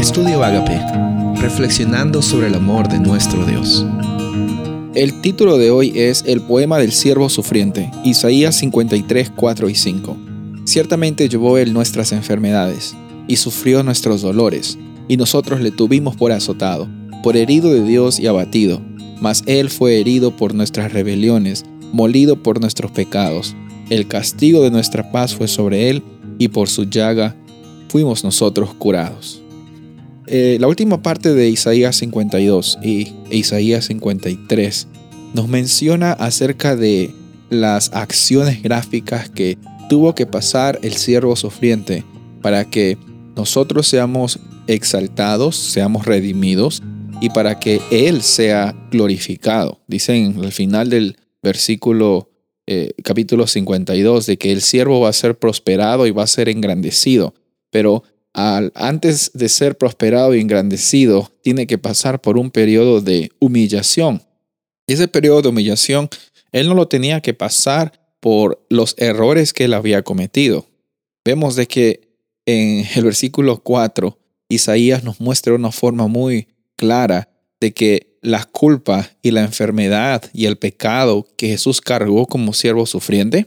Estudio Agape, reflexionando sobre el amor de nuestro Dios. El título de hoy es El poema del siervo sufriente, Isaías 53, 4 y 5. Ciertamente llevó él nuestras enfermedades y sufrió nuestros dolores, y nosotros le tuvimos por azotado, por herido de Dios y abatido. Mas él fue herido por nuestras rebeliones, molido por nuestros pecados. El castigo de nuestra paz fue sobre él, y por su llaga fuimos nosotros curados. Eh, la última parte de Isaías 52 y Isaías 53 nos menciona acerca de las acciones gráficas que tuvo que pasar el siervo sufriente para que nosotros seamos exaltados, seamos redimidos y para que Él sea glorificado. Dicen al final del versículo eh, capítulo 52 de que el siervo va a ser prosperado y va a ser engrandecido, pero antes de ser prosperado y engrandecido, tiene que pasar por un periodo de humillación. Y ese periodo de humillación, él no lo tenía que pasar por los errores que él había cometido. Vemos de que en el versículo 4, Isaías nos muestra una forma muy clara de que la culpa y la enfermedad y el pecado que Jesús cargó como siervo sufriente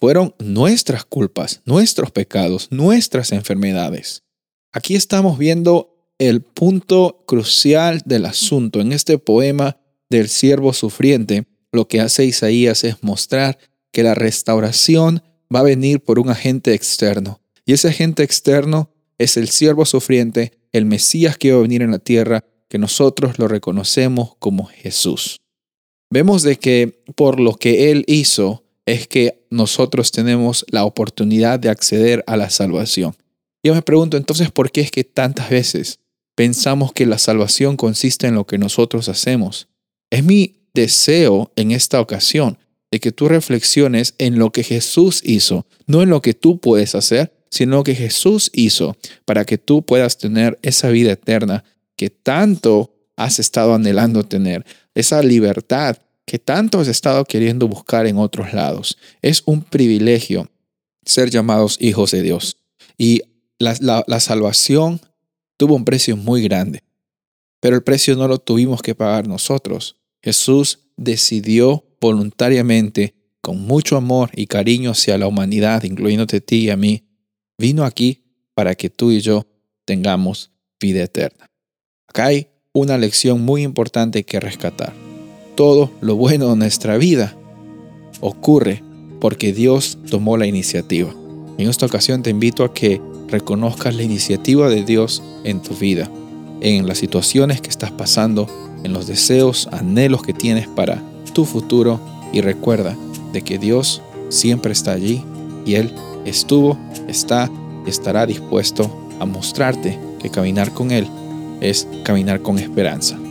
fueron nuestras culpas, nuestros pecados, nuestras enfermedades. Aquí estamos viendo el punto crucial del asunto. En este poema del siervo sufriente, lo que hace Isaías es mostrar que la restauración va a venir por un agente externo. Y ese agente externo es el siervo sufriente, el Mesías que va a venir en la tierra, que nosotros lo reconocemos como Jesús. Vemos de que por lo que Él hizo, es que nosotros tenemos la oportunidad de acceder a la salvación. Yo me pregunto entonces por qué es que tantas veces pensamos que la salvación consiste en lo que nosotros hacemos. Es mi deseo en esta ocasión de que tú reflexiones en lo que Jesús hizo, no en lo que tú puedes hacer, sino lo que Jesús hizo para que tú puedas tener esa vida eterna que tanto has estado anhelando tener, esa libertad que tanto has estado queriendo buscar en otros lados. Es un privilegio ser llamados hijos de Dios. Y la, la, salvación tuvo un precio muy grande, pero el precio no lo tuvimos que pagar nosotros. Jesús decidió voluntariamente, con mucho amor y cariño hacia la humanidad, incluyéndote a ti y a mí, vino aquí para que tú y yo tengamos vida eterna. Acá hay una lección muy importante que rescatar todo lo bueno de nuestra vida ocurre porque Dios tomó la iniciativa. En esta ocasión te invito a que reconozcas la iniciativa de Dios en tu vida, en las situaciones que estás pasando, en los deseos, anhelos que tienes para tu futuro y recuerda de que Dios siempre está allí y Él estuvo, está y estará dispuesto a mostrarte que caminar con Él es caminar con esperanza.